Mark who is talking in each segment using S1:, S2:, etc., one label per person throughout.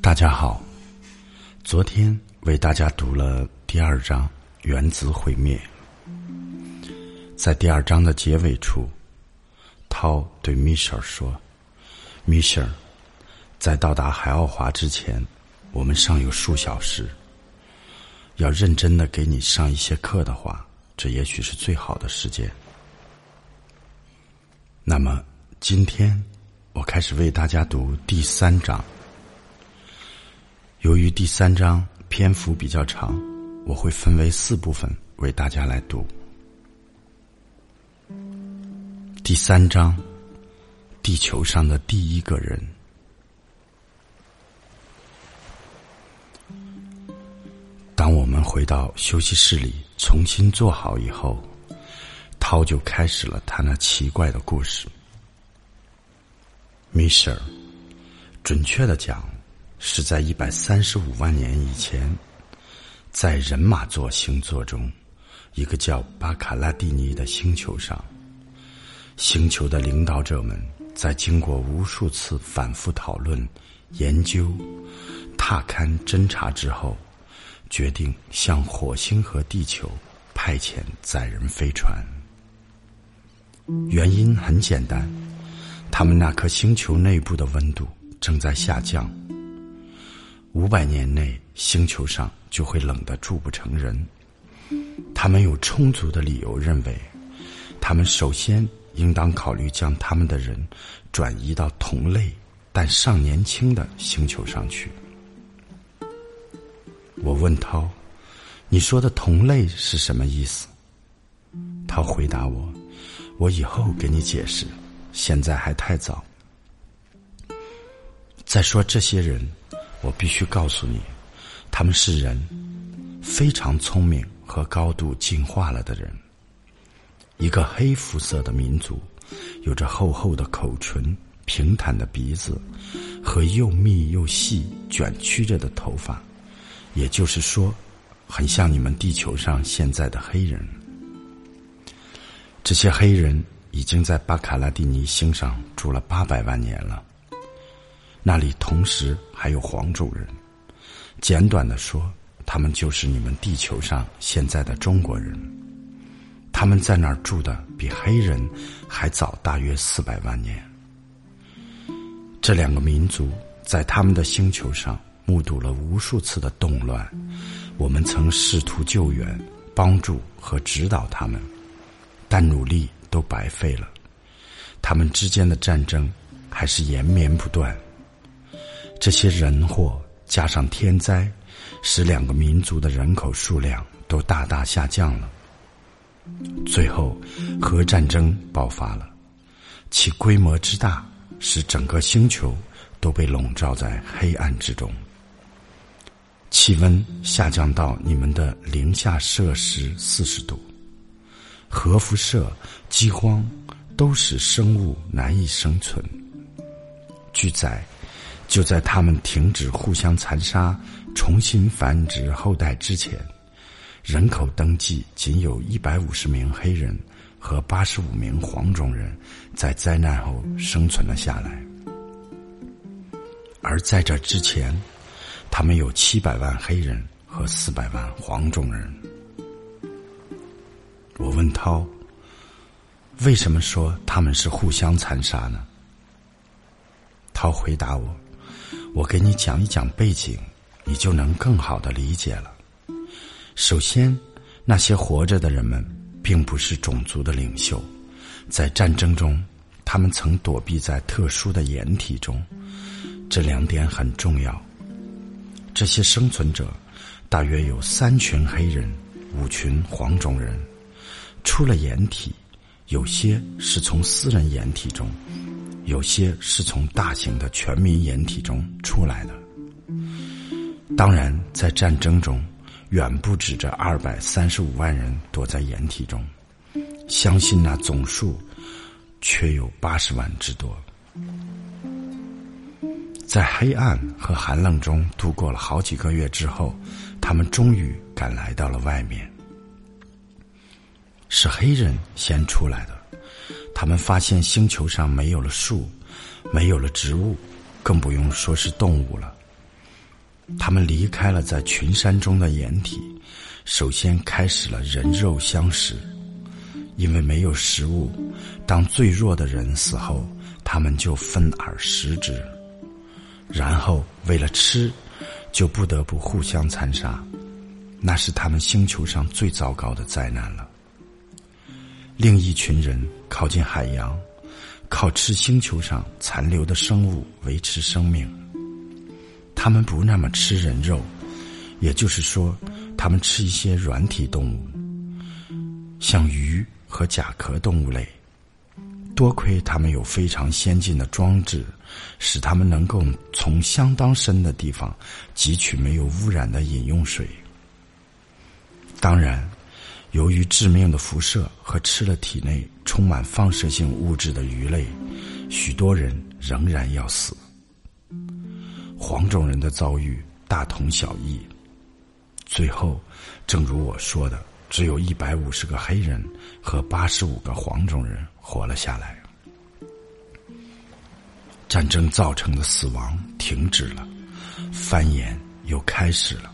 S1: 大家好，昨天为大家读了第二章《原子毁灭》。在第二章的结尾处，涛对米歇尔说：“米歇尔，在到达海奥华之前，我们尚有数小时。要认真的给你上一些课的话，这也许是最好的时间。那么，今天我开始为大家读第三章。”由于第三章篇幅比较长，我会分为四部分为大家来读。第三章，地球上的第一个人。当我们回到休息室里重新坐好以后，涛就开始了他那奇怪的故事。米歇尔，准确的讲。是在一百三十五万年以前，在人马座星座中，一个叫巴卡拉蒂尼的星球上，星球的领导者们在经过无数次反复讨论、研究、踏勘侦查之后，决定向火星和地球派遣载人飞船。原因很简单，他们那颗星球内部的温度正在下降。五百年内，星球上就会冷得住不成人。他们有充足的理由认为，他们首先应当考虑将他们的人转移到同类但尚年轻的星球上去。我问涛：“你说的同类是什么意思？”他回答我：“我以后给你解释，现在还太早。”再说这些人。我必须告诉你，他们是人，非常聪明和高度进化了的人。一个黑肤色的民族，有着厚厚的口唇、平坦的鼻子和又密又细卷曲着的头发，也就是说，很像你们地球上现在的黑人。这些黑人已经在巴卡拉蒂尼星上住了八百万年了。那里同时还有黄种人，简短的说，他们就是你们地球上现在的中国人。他们在那儿住的比黑人还早大约四百万年。这两个民族在他们的星球上目睹了无数次的动乱，我们曾试图救援、帮助和指导他们，但努力都白费了。他们之间的战争还是延绵不断。这些人祸加上天灾，使两个民族的人口数量都大大下降了。最后，核战争爆发了，其规模之大，使整个星球都被笼罩在黑暗之中。气温下降到你们的零下摄氏四十度，核辐射、饥荒都使生物难以生存。据载。就在他们停止互相残杀、重新繁殖后代之前，人口登记仅有一百五十名黑人和八十五名黄种人在灾难后生存了下来。而在这之前，他们有七百万黑人和四百万黄种人。我问涛：“为什么说他们是互相残杀呢？”涛回答我。我给你讲一讲背景，你就能更好的理解了。首先，那些活着的人们并不是种族的领袖，在战争中，他们曾躲避在特殊的掩体中，这两点很重要。这些生存者大约有三群黑人，五群黄种人，出了掩体，有些是从私人掩体中。有些是从大型的全民掩体中出来的，当然，在战争中，远不止这二百三十五万人躲在掩体中，相信那总数却有八十万之多。在黑暗和寒冷中度过了好几个月之后，他们终于赶来到了外面。是黑人先出来的。他们发现星球上没有了树，没有了植物，更不用说是动物了。他们离开了在群山中的掩体，首先开始了人肉相食。因为没有食物，当最弱的人死后，他们就分而食之。然后为了吃，就不得不互相残杀。那是他们星球上最糟糕的灾难了。另一群人靠近海洋，靠吃星球上残留的生物维持生命。他们不那么吃人肉，也就是说，他们吃一些软体动物，像鱼和甲壳动物类。多亏他们有非常先进的装置，使他们能够从相当深的地方汲取没有污染的饮用水。当然，由于致命的辐射和吃了体内充满放射性物质的鱼类，许多人仍然要死。黄种人的遭遇大同小异，最后，正如我说的，只有一百五十个黑人和八十五个黄种人活了下来。战争造成的死亡停止了，繁衍又开始了，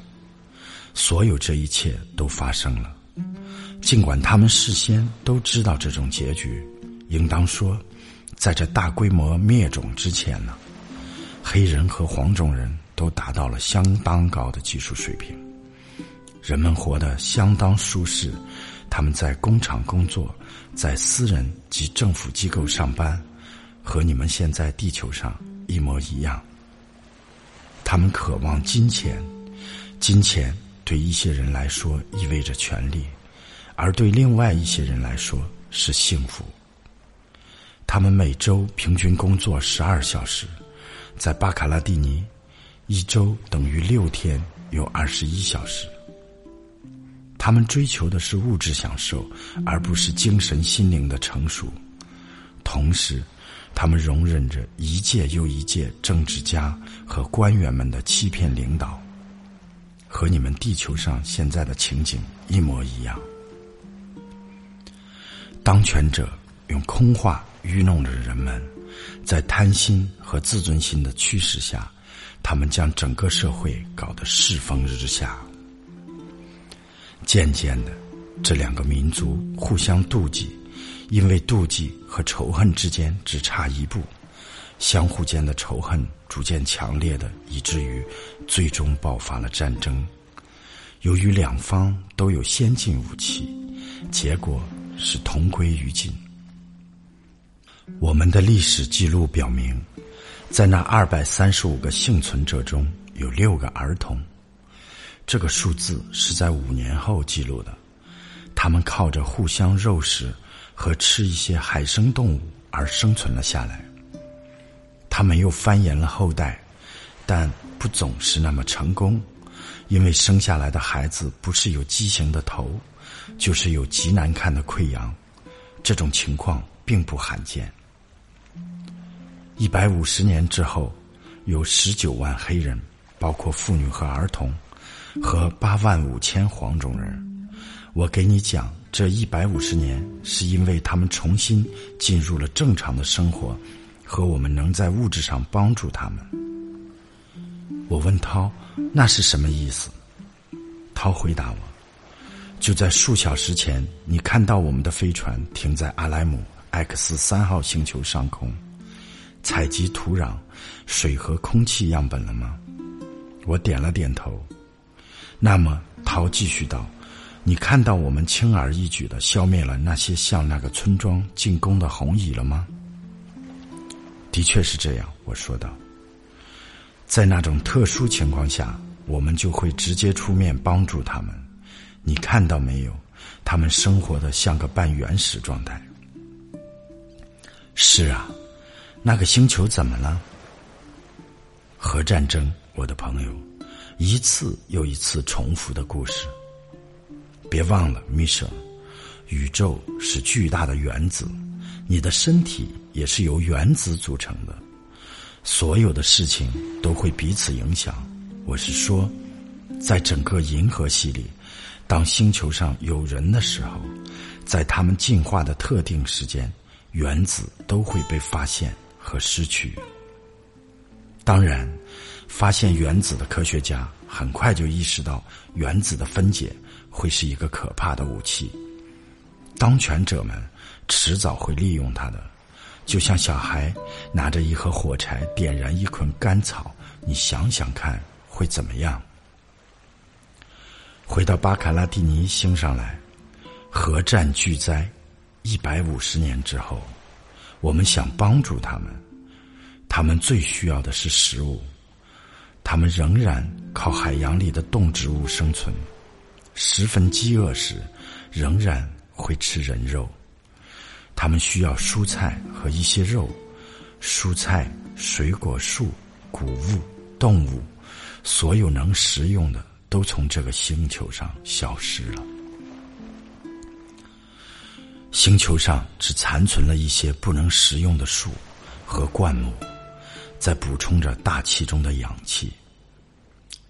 S1: 所有这一切都发生了。尽管他们事先都知道这种结局，应当说，在这大规模灭种之前呢。黑人和黄种人都达到了相当高的技术水平，人们活得相当舒适，他们在工厂工作，在私人及政府机构上班，和你们现在地球上一模一样。他们渴望金钱，金钱对一些人来说意味着权利，而对另外一些人来说是幸福。他们每周平均工作十二小时。在巴卡拉蒂尼，一周等于六天，有二十一小时。他们追求的是物质享受，而不是精神心灵的成熟。同时，他们容忍着一届又一届政治家和官员们的欺骗领导，和你们地球上现在的情景一模一样。当权者用空话愚弄着人们。在贪心和自尊心的驱使下，他们将整个社会搞得世风日下。渐渐的，这两个民族互相妒忌，因为妒忌和仇恨之间只差一步，相互间的仇恨逐渐强烈的，以至于最终爆发了战争。由于两方都有先进武器，结果是同归于尽。我们的历史记录表明，在那二百三十五个幸存者中有六个儿童。这个数字是在五年后记录的。他们靠着互相肉食和吃一些海生动物而生存了下来。他们又繁衍了后代，但不总是那么成功，因为生下来的孩子不是有畸形的头，就是有极难看的溃疡。这种情况。并不罕见。一百五十年之后，有十九万黑人，包括妇女和儿童，和八万五千黄种人。我给你讲，这一百五十年是因为他们重新进入了正常的生活，和我们能在物质上帮助他们。我问涛：“那是什么意思？”涛回答我：“就在数小时前，你看到我们的飞船停在阿莱姆。” X 三号星球上空，采集土壤、水和空气样本了吗？我点了点头。那么，陶继续道：“你看到我们轻而易举的消灭了那些向那个村庄进攻的红蚁了吗？”的确是这样，我说道。在那种特殊情况下，我们就会直接出面帮助他们。你看到没有？他们生活的像个半原始状态。是啊，那个星球怎么了？核战争，我的朋友，一次又一次重复的故事。别忘了，米舍，宇宙是巨大的原子，你的身体也是由原子组成的，所有的事情都会彼此影响。我是说，在整个银河系里，当星球上有人的时候，在他们进化的特定时间。原子都会被发现和失去。当然，发现原子的科学家很快就意识到，原子的分解会是一个可怕的武器。当权者们迟早会利用它的，就像小孩拿着一盒火柴点燃一捆干草，你想想看会怎么样？回到巴卡拉蒂尼星上来，核战巨灾一百五十年之后，我们想帮助他们，他们最需要的是食物。他们仍然靠海洋里的动植物生存，十分饥饿时，仍然会吃人肉。他们需要蔬菜和一些肉，蔬菜、水果树、谷物、动物，所有能食用的都从这个星球上消失了。星球上只残存了一些不能食用的树和灌木。在补充着大气中的氧气。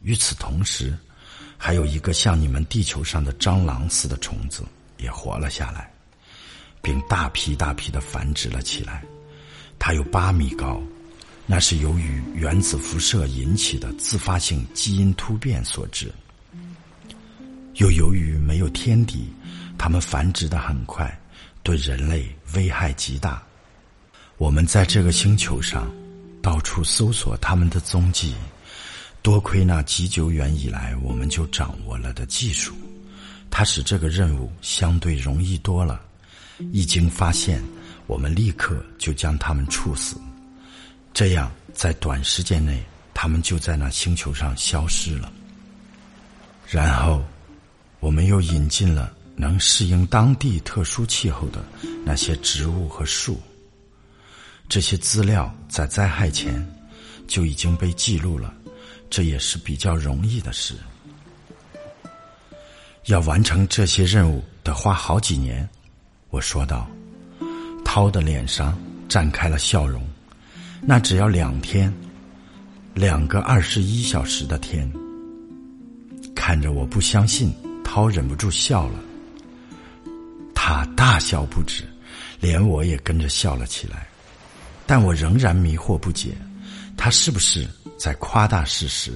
S1: 与此同时，还有一个像你们地球上的蟑螂似的虫子也活了下来，并大批大批的繁殖了起来。它有八米高，那是由于原子辐射引起的自发性基因突变所致。又由于没有天敌，它们繁殖的很快，对人类危害极大。我们在这个星球上。到处搜索他们的踪迹，多亏那极久远以来我们就掌握了的技术，它使这个任务相对容易多了。一经发现，我们立刻就将他们处死，这样在短时间内，他们就在那星球上消失了。然后，我们又引进了能适应当地特殊气候的那些植物和树。这些资料在灾害前就已经被记录了，这也是比较容易的事。要完成这些任务得花好几年，我说道。涛的脸上绽开了笑容。那只要两天，两个二十一小时的天。看着我不相信，涛忍不住笑了。他大笑不止，连我也跟着笑了起来。但我仍然迷惑不解，他是不是在夸大事实？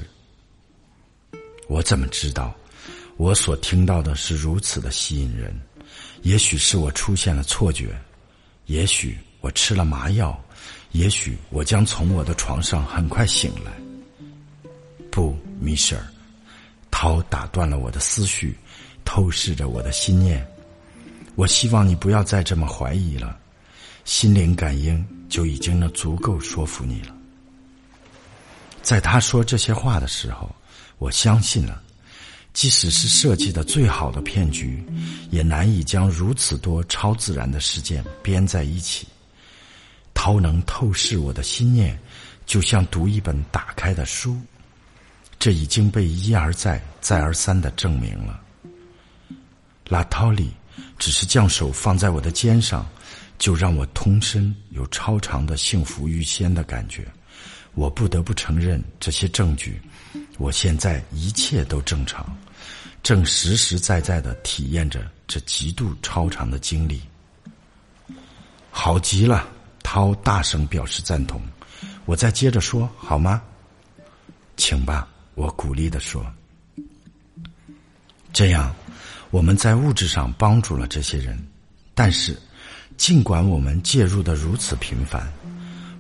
S1: 我怎么知道？我所听到的是如此的吸引人。也许是我出现了错觉，也许我吃了麻药，也许我将从我的床上很快醒来。不，米舍尔，涛打断了我的思绪，透视着我的心念。我希望你不要再这么怀疑了。心灵感应就已经能足够说服你了。在他说这些话的时候，我相信了，即使是设计的最好的骗局，也难以将如此多超自然的事件编在一起。涛能透视我的心念，就像读一本打开的书，这已经被一而再、再而三的证明了。拉涛里只是将手放在我的肩上。就让我通身有超长的幸福预先的感觉，我不得不承认这些证据。我现在一切都正常，正实实在在的体验着这极度超长的经历。好极了，涛大声表示赞同。我再接着说好吗？请吧，我鼓励的说。这样，我们在物质上帮助了这些人，但是。尽管我们介入的如此频繁，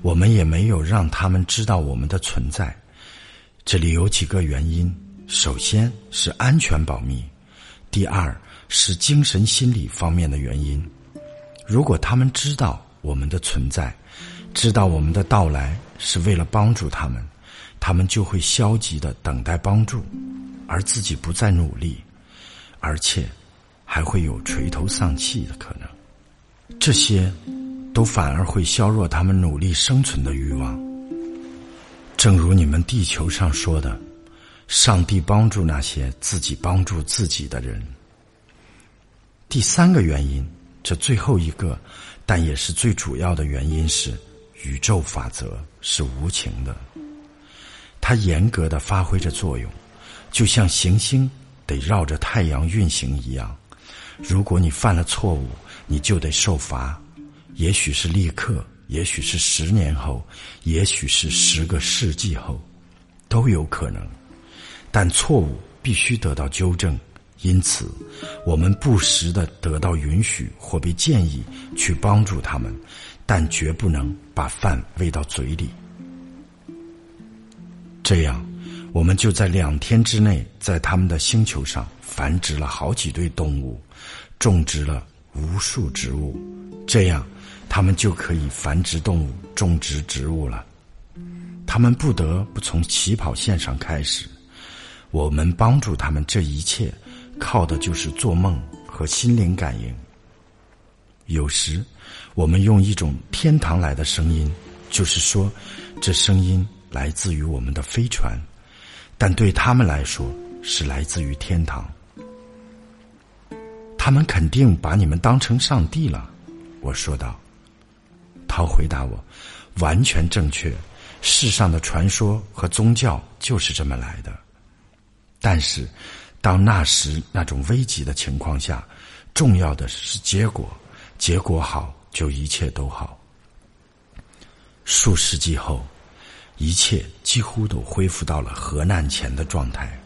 S1: 我们也没有让他们知道我们的存在。这里有几个原因：首先是安全保密，第二是精神心理方面的原因。如果他们知道我们的存在，知道我们的到来是为了帮助他们，他们就会消极的等待帮助，而自己不再努力，而且还会有垂头丧气的可能。这些，都反而会削弱他们努力生存的欲望。正如你们地球上说的，上帝帮助那些自己帮助自己的人。第三个原因，这最后一个，但也是最主要的原因是，宇宙法则是无情的，它严格的发挥着作用，就像行星得绕着太阳运行一样。如果你犯了错误，你就得受罚，也许是立刻，也许是十年后，也许是十个世纪后。都有可能，但错误必须得到纠正。因此，我们不时的得到允许或被建议去帮助他们，但绝不能把饭喂到嘴里。这样，我们就在两天之内，在他们的星球上繁殖了好几对动物，种植了无数植物。这样，他们就可以繁殖动物、种植植物了。他们不得不从起跑线上开始。我们帮助他们这一切。靠的就是做梦和心灵感应。有时，我们用一种天堂来的声音，就是说，这声音来自于我们的飞船，但对他们来说是来自于天堂。他们肯定把你们当成上帝了，我说道。涛回答我：“完全正确，世上的传说和宗教就是这么来的。”但是。当那时那种危急的情况下，重要的是结果，结果好就一切都好。数世纪后，一切几乎都恢复到了核难前的状态，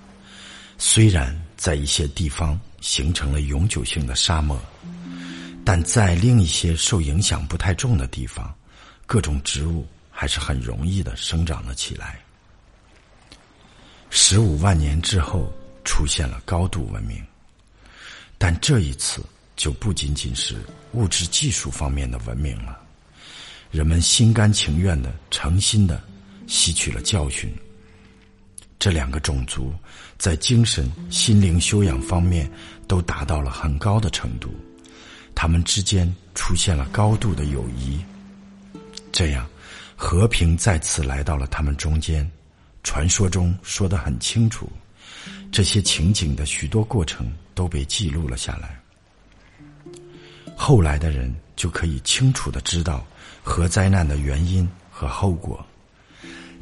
S1: 虽然在一些地方形成了永久性的沙漠，但在另一些受影响不太重的地方，各种植物还是很容易的生长了起来。十五万年之后。出现了高度文明，但这一次就不仅仅是物质技术方面的文明了。人们心甘情愿的、诚心的吸取了教训。这两个种族在精神、心灵修养方面都达到了很高的程度，他们之间出现了高度的友谊。这样，和平再次来到了他们中间。传说中说的很清楚。这些情景的许多过程都被记录了下来，后来的人就可以清楚的知道核灾难的原因和后果。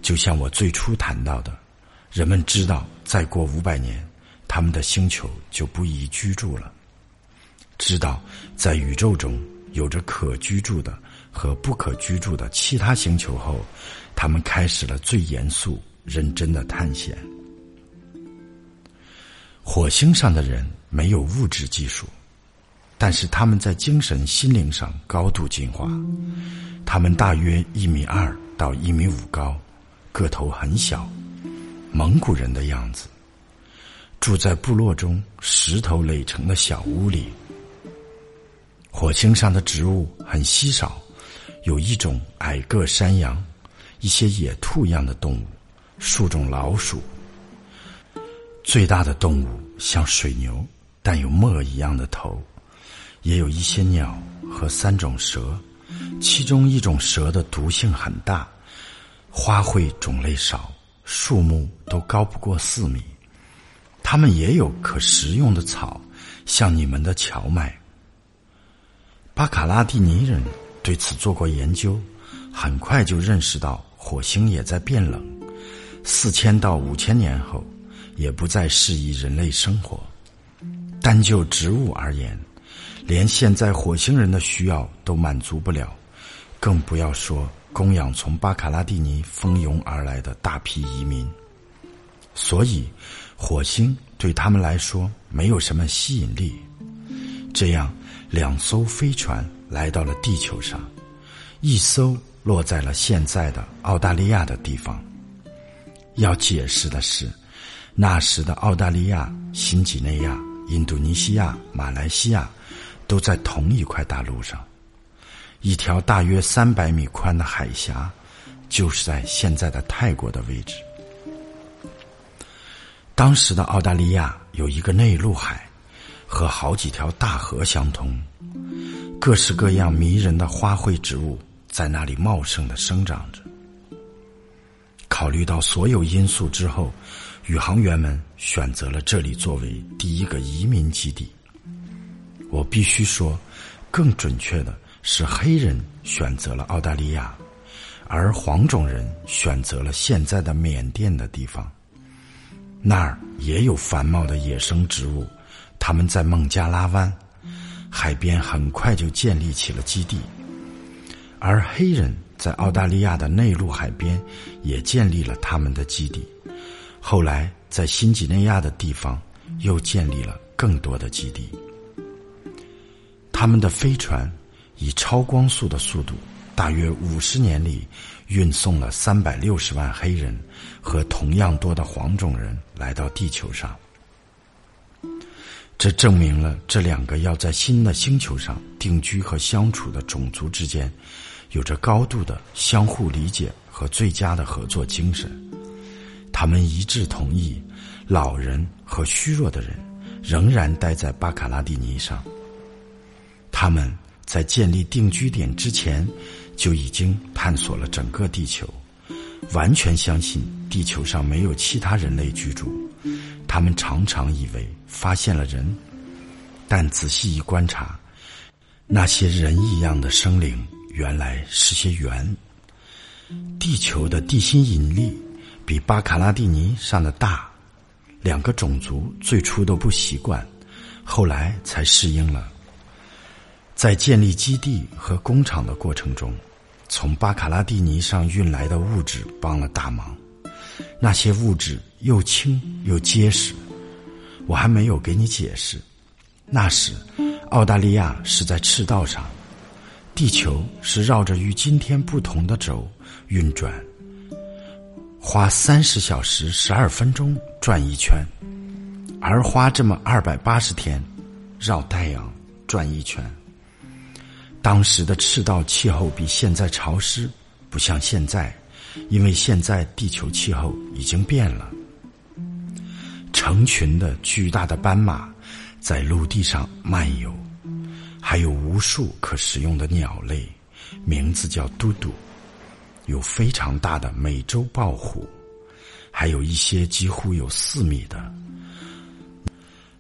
S1: 就像我最初谈到的，人们知道再过五百年，他们的星球就不宜居住了；知道在宇宙中有着可居住的和不可居住的其他星球后，他们开始了最严肃、认真的探险。火星上的人没有物质技术，但是他们在精神、心灵上高度进化。他们大约一米二到一米五高，个头很小，蒙古人的样子，住在部落中石头垒成的小屋里。火星上的植物很稀少，有一种矮个山羊，一些野兔一样的动物，数种老鼠。最大的动物像水牛，但有墨一样的头，也有一些鸟和三种蛇，其中一种蛇的毒性很大。花卉种类少，树木都高不过四米。它们也有可食用的草，像你们的荞麦。巴卡拉蒂尼人对此做过研究，很快就认识到火星也在变冷。四千到五千年后。也不再适宜人类生活。单就植物而言，连现在火星人的需要都满足不了，更不要说供养从巴卡拉蒂尼蜂拥而来的大批移民。所以，火星对他们来说没有什么吸引力。这样，两艘飞船来到了地球上，一艘落在了现在的澳大利亚的地方。要解释的是。那时的澳大利亚、新几内亚、印度尼西亚、马来西亚，都在同一块大陆上。一条大约三百米宽的海峡，就是在现在的泰国的位置。当时的澳大利亚有一个内陆海，和好几条大河相通，各式各样迷人的花卉植物在那里茂盛的生长着。考虑到所有因素之后。宇航员们选择了这里作为第一个移民基地。我必须说，更准确的是，黑人选择了澳大利亚，而黄种人选择了现在的缅甸的地方。那儿也有繁茂的野生植物。他们在孟加拉湾海边很快就建立起了基地，而黑人在澳大利亚的内陆海边也建立了他们的基地。后来在新几内亚的地方又建立了更多的基地。他们的飞船以超光速的速度，大约五十年里运送了三百六十万黑人和同样多的黄种人来到地球上。这证明了这两个要在新的星球上定居和相处的种族之间，有着高度的相互理解和最佳的合作精神。他们一致同意，老人和虚弱的人仍然待在巴卡拉蒂尼上。他们在建立定居点之前，就已经探索了整个地球，完全相信地球上没有其他人类居住。他们常常以为发现了人，但仔细一观察，那些人一样的生灵原来是些猿。地球的地心引力比巴卡拉蒂尼上的大，两个种族最初都不习惯，后来才适应了。在建立基地和工厂的过程中，从巴卡拉蒂尼上运来的物质帮了大忙。那些物质又轻又结实，我还没有给你解释。那时，澳大利亚是在赤道上，地球是绕着与今天不同的轴运转，花三十小时十二分钟转一圈，而花这么二百八十天绕太阳转一圈。当时的赤道气候比现在潮湿，不像现在。因为现在地球气候已经变了，成群的巨大的斑马在陆地上漫游，还有无数可食用的鸟类，名字叫嘟嘟，有非常大的美洲豹虎，还有一些几乎有四米的，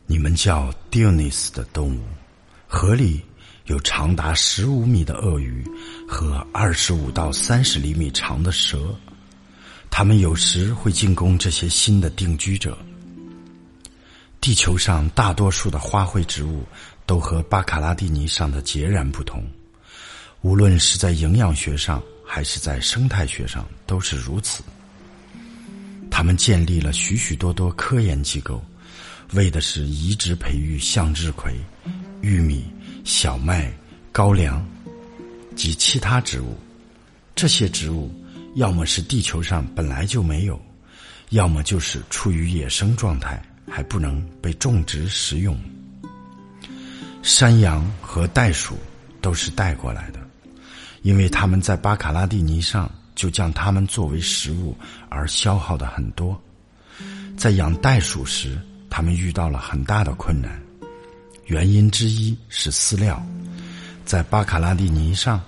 S1: 你们叫 Dionys 的动物，河里。有长达十五米的鳄鱼和二十五到三十厘米长的蛇，它们有时会进攻这些新的定居者。地球上大多数的花卉植物都和巴卡拉蒂尼上的截然不同，无论是在营养学上还是在生态学上都是如此。他们建立了许许多多科研机构，为的是移植培育向日葵、玉米。小麦、高粱及其他植物，这些植物要么是地球上本来就没有，要么就是处于野生状态，还不能被种植食用。山羊和袋鼠都是带过来的，因为他们在巴卡拉蒂尼上就将它们作为食物而消耗的很多。在养袋鼠时，他们遇到了很大的困难。原因之一是饲料，在巴卡拉蒂尼上，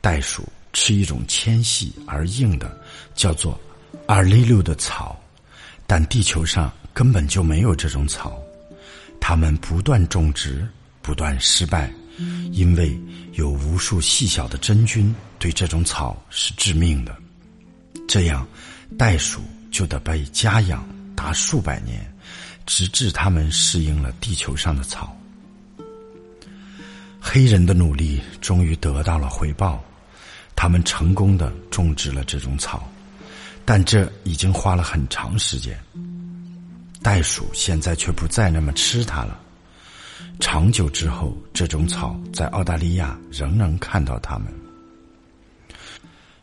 S1: 袋鼠吃一种纤细而硬的，叫做阿利六的草，但地球上根本就没有这种草。他们不断种植，不断失败，因为有无数细小的真菌对这种草是致命的。这样，袋鼠就得被家养达数百年，直至它们适应了地球上的草。黑人的努力终于得到了回报，他们成功的种植了这种草，但这已经花了很长时间。袋鼠现在却不再那么吃它了。长久之后，这种草在澳大利亚仍能看到它们。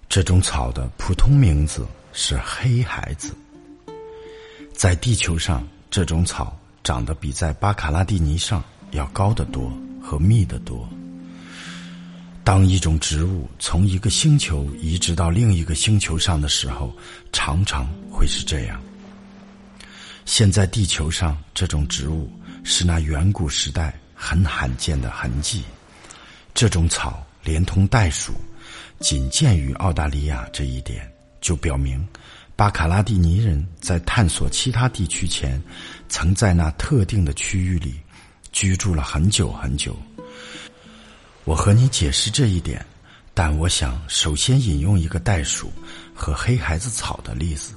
S1: 这种草的普通名字是黑孩子。在地球上，这种草长得比在巴卡拉蒂尼上要高得多。和密得多。当一种植物从一个星球移植到另一个星球上的时候，常常会是这样。现在地球上这种植物是那远古时代很罕见的痕迹。这种草连同袋鼠，仅见于澳大利亚这一点，就表明巴卡拉蒂尼人在探索其他地区前，曾在那特定的区域里。居住了很久很久。我和你解释这一点，但我想首先引用一个袋鼠和黑孩子草的例子，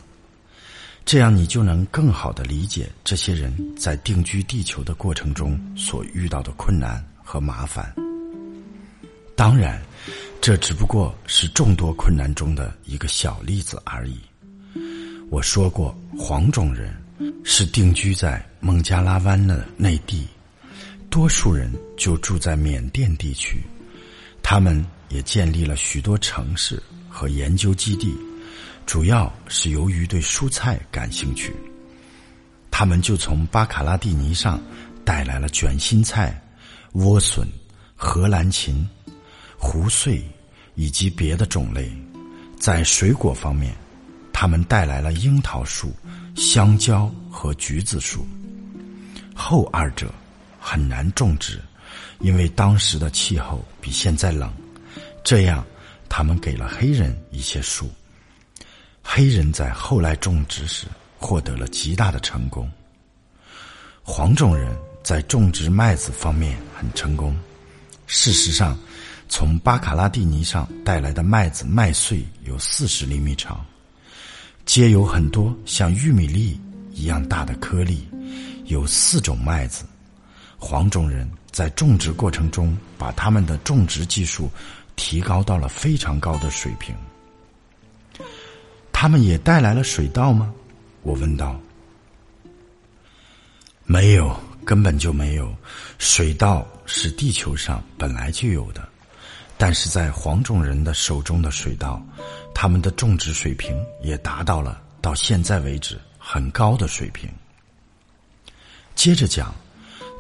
S1: 这样你就能更好的理解这些人在定居地球的过程中所遇到的困难和麻烦。当然，这只不过是众多困难中的一个小例子而已。我说过，黄种人是定居在孟加拉湾的内地，多数人就住在缅甸地区，他们也建立了许多城市和研究基地，主要是由于对蔬菜感兴趣。他们就从巴卡拉蒂尼上带来了卷心菜、莴笋、荷兰芹、胡穗以及别的种类。在水果方面，他们带来了樱桃树、香蕉和橘子树。后二者很难种植，因为当时的气候比现在冷。这样，他们给了黑人一些树。黑人在后来种植时。获得了极大的成功。黄种人在种植麦子方面很成功。事实上，从巴卡拉蒂尼上带来的麦子麦穗有四十厘米长，皆有很多像玉米粒一样大的颗粒。有四种麦子。黄种人在种植过程中把他们的种植技术提高到了非常高的水平。他们也带来了水稻吗？我问道：“没有，根本就没有。水稻是地球上本来就有的，但是在黄种人的手中的水稻，他们的种植水平也达到了到现在为止很高的水平。接着讲，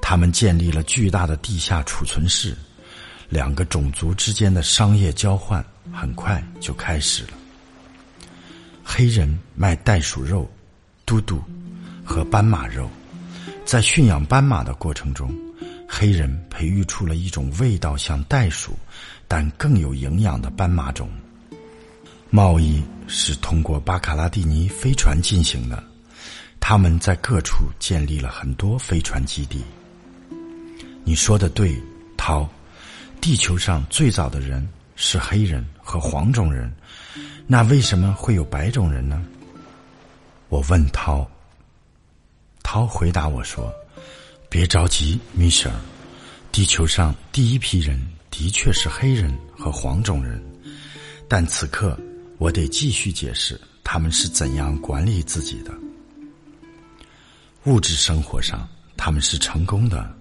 S1: 他们建立了巨大的地下储存室，两个种族之间的商业交换很快就开始了。黑人卖袋鼠肉。”嘟嘟和斑马肉，在驯养斑马的过程中，黑人培育出了一种味道像袋鼠，但更有营养的斑马种。贸易是通过巴卡拉蒂尼飞船进行的，他们在各处建立了很多飞船基地。你说的对，涛，地球上最早的人是黑人和黄种人，那为什么会有白种人呢？我问涛，涛回答我说：“别着急，米歇尔，地球上第一批人的确是黑人和黄种人，但此刻我得继续解释他们是怎样管理自己的。物质生活上他们是成功的，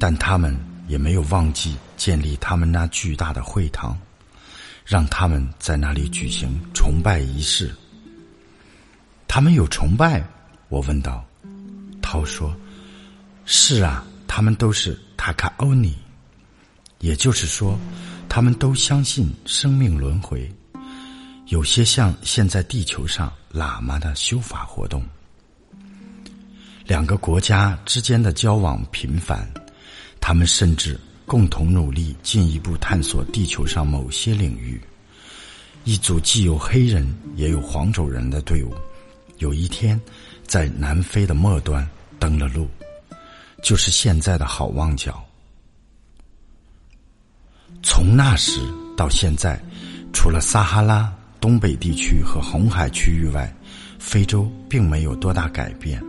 S1: 但他们也没有忘记建立他们那巨大的会堂，让他们在那里举行崇拜仪式。”他们有崇拜？我问道。涛说：“是啊，他们都是塔卡欧尼，也就是说，他们都相信生命轮回。有些像现在地球上喇嘛的修法活动。两个国家之间的交往频繁，他们甚至共同努力进一步探索地球上某些领域。一组既有黑人也有黄种人的队伍。”有一天，在南非的末端登了陆，就是现在的好望角。从那时到现在，除了撒哈拉、东北地区和红海区域外，非洲并没有多大改变。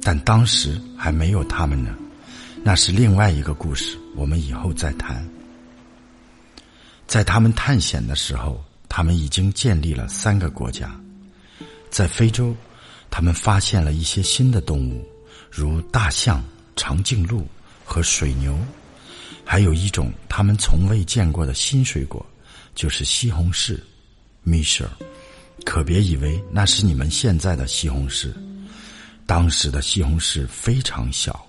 S1: 但当时还没有他们呢，那是另外一个故事，我们以后再谈。在他们探险的时候，他们已经建立了三个国家。在非洲，他们发现了一些新的动物，如大象、长颈鹿和水牛，还有一种他们从未见过的新水果，就是西红柿。米舍尔，可别以为那是你们现在的西红柿，当时的西红柿非常小，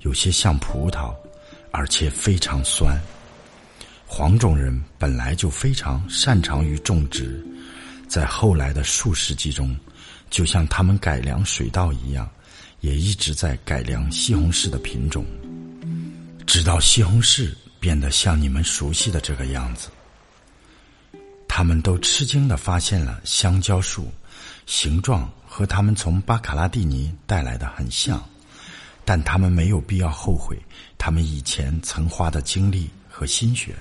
S1: 有些像葡萄，而且非常酸。黄种人本来就非常擅长于种植。在后来的数世纪中，就像他们改良水稻一样，也一直在改良西红柿的品种，直到西红柿变得像你们熟悉的这个样子。他们都吃惊的发现了香蕉树，形状和他们从巴卡拉蒂尼带来的很像，但他们没有必要后悔他们以前曾花的精力和心血。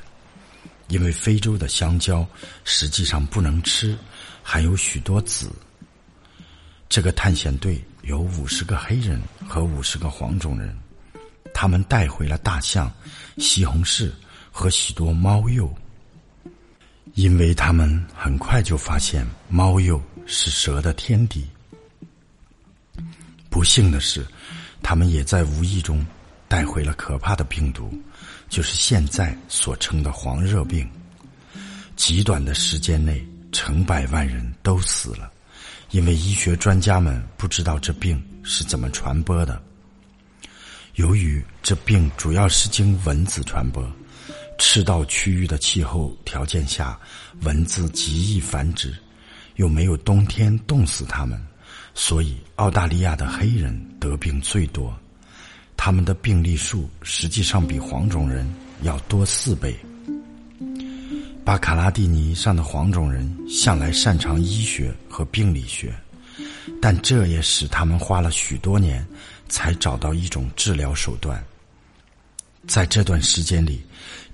S1: 因为非洲的香蕉实际上不能吃，含有许多籽。这个探险队有五十个黑人和五十个黄种人，他们带回了大象、西红柿和许多猫鼬。因为他们很快就发现猫鼬是蛇的天敌。不幸的是，他们也在无意中带回了可怕的病毒，就是现在所称的黄热病。极短的时间内，成百万人都死了，因为医学专家们不知道这病是怎么传播的。由于这病主要是经蚊子传播，赤道区域的气候条件下，蚊子极易繁殖，又没有冬天冻死它们，所以澳大利亚的黑人得病最多。他们的病例数实际上比黄种人要多四倍。巴卡拉蒂尼上的黄种人向来擅长医学和病理学，但这也使他们花了许多年。才找到一种治疗手段。在这段时间里，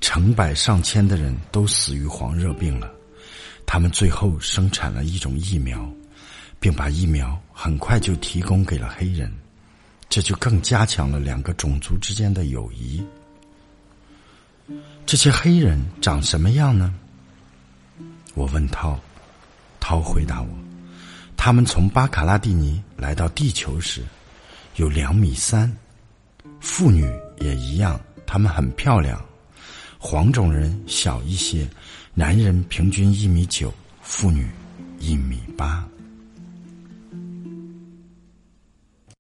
S1: 成百上千的人都死于黄热病了。他们最后生产了一种疫苗，并把疫苗很快就提供给了黑人，这就更加强了两个种族之间的友谊。这些黑人长什么样呢？我问涛，涛回答我：他们从巴卡拉蒂尼来到地球时。有两米三，妇女也一样，她们很漂亮。黄种人小一些，男人平均一米九，妇女一米八。